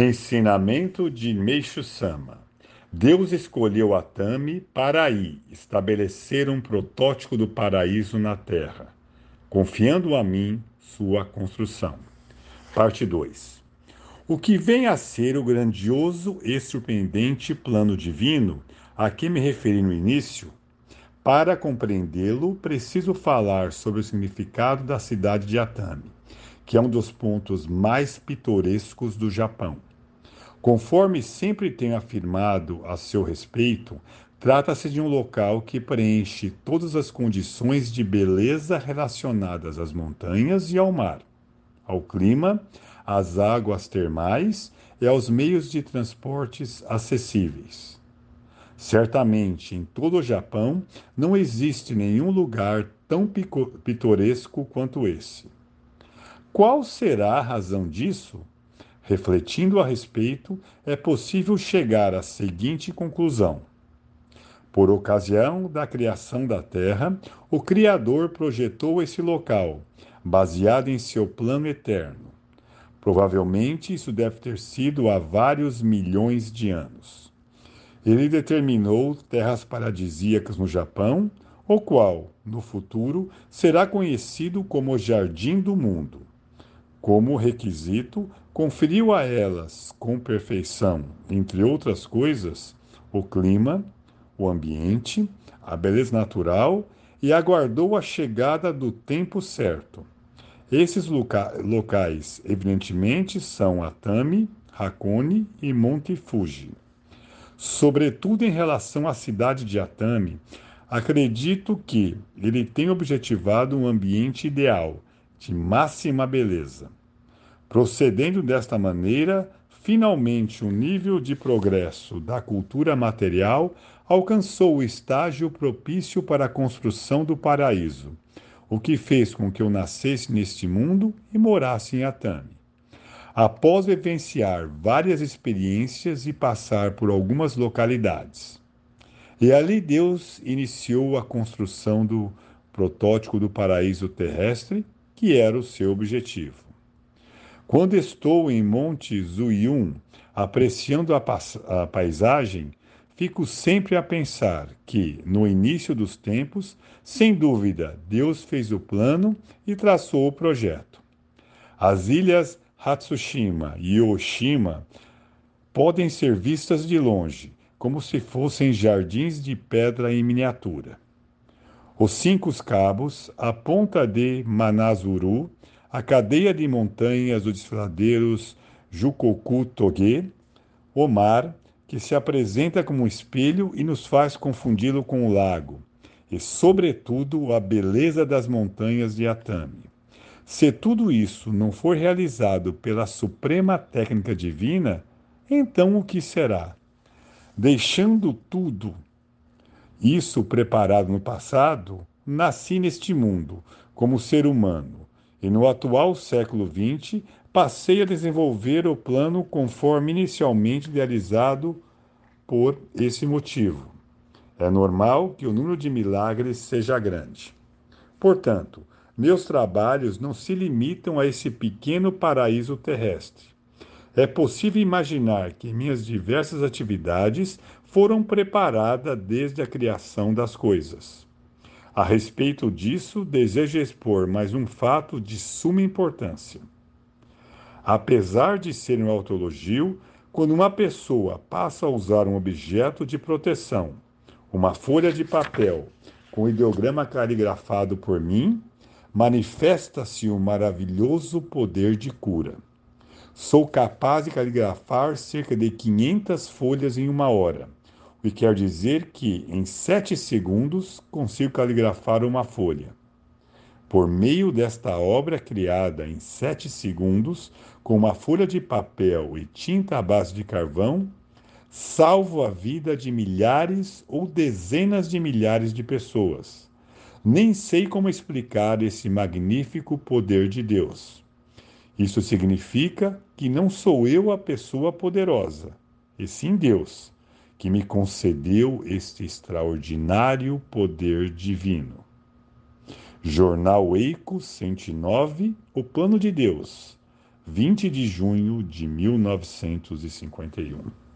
Ensinamento de Meixo Sama. Deus escolheu Atami para aí estabelecer um protótipo do paraíso na terra, confiando a mim sua construção. Parte 2. O que vem a ser o grandioso e surpreendente plano divino a que me referi no início? Para compreendê-lo, preciso falar sobre o significado da cidade de Atami, que é um dos pontos mais pitorescos do Japão. Conforme sempre tenho afirmado a seu respeito, trata-se de um local que preenche todas as condições de beleza relacionadas às montanhas e ao mar, ao clima, às águas termais e aos meios de transportes acessíveis. Certamente, em todo o Japão, não existe nenhum lugar tão pitoresco quanto esse. Qual será a razão disso? Refletindo a respeito, é possível chegar à seguinte conclusão. Por ocasião da criação da Terra, o Criador projetou esse local, baseado em seu plano eterno. Provavelmente isso deve ter sido há vários milhões de anos. Ele determinou terras paradisíacas no Japão, o qual, no futuro, será conhecido como Jardim do Mundo. Como requisito, conferiu a elas com perfeição, entre outras coisas, o clima, o ambiente, a beleza natural e aguardou a chegada do tempo certo. Esses loca locais, evidentemente, são Atami, Hakone e Monte Fuji. Sobretudo em relação à cidade de Atami, acredito que ele tem objetivado um ambiente ideal, de máxima beleza. Procedendo desta maneira, finalmente o nível de progresso da cultura material alcançou o estágio propício para a construção do paraíso, o que fez com que eu nascesse neste mundo e morasse em Atami. Após vivenciar várias experiências e passar por algumas localidades. E ali Deus iniciou a construção do protótipo do paraíso terrestre, que era o seu objetivo. Quando estou em Monte Zuyun, apreciando a, a paisagem, fico sempre a pensar que, no início dos tempos, sem dúvida, Deus fez o plano e traçou o projeto. As ilhas Hatsushima e Oshima podem ser vistas de longe, como se fossem jardins de pedra em miniatura. Os cinco cabos, a ponta de Manazuru a cadeia de montanhas dos desfiladeiros Jukoku Toge, o mar, que se apresenta como um espelho e nos faz confundi-lo com o lago, e, sobretudo, a beleza das montanhas de Atami. Se tudo isso não for realizado pela suprema técnica divina, então o que será? Deixando tudo isso preparado no passado, nasci neste mundo como ser humano e no atual século XX passei a desenvolver o plano conforme inicialmente idealizado por esse motivo. É normal que o número de milagres seja grande. Portanto, meus trabalhos não se limitam a esse pequeno paraíso terrestre. É possível imaginar que minhas diversas atividades foram preparadas desde a criação das coisas. A respeito disso, desejo expor mais um fato de suma importância. Apesar de ser um autologio, quando uma pessoa passa a usar um objeto de proteção, uma folha de papel com ideograma caligrafado por mim, manifesta-se um maravilhoso poder de cura. Sou capaz de caligrafar cerca de 500 folhas em uma hora que quer dizer que em sete segundos consigo caligrafar uma folha. Por meio desta obra criada em sete segundos, com uma folha de papel e tinta à base de carvão, salvo a vida de milhares ou dezenas de milhares de pessoas. Nem sei como explicar esse magnífico poder de Deus. Isso significa que não sou eu a pessoa poderosa, e sim Deus que me concedeu este extraordinário poder divino. Jornal Eico 109, O Plano de Deus, 20 de junho de 1951.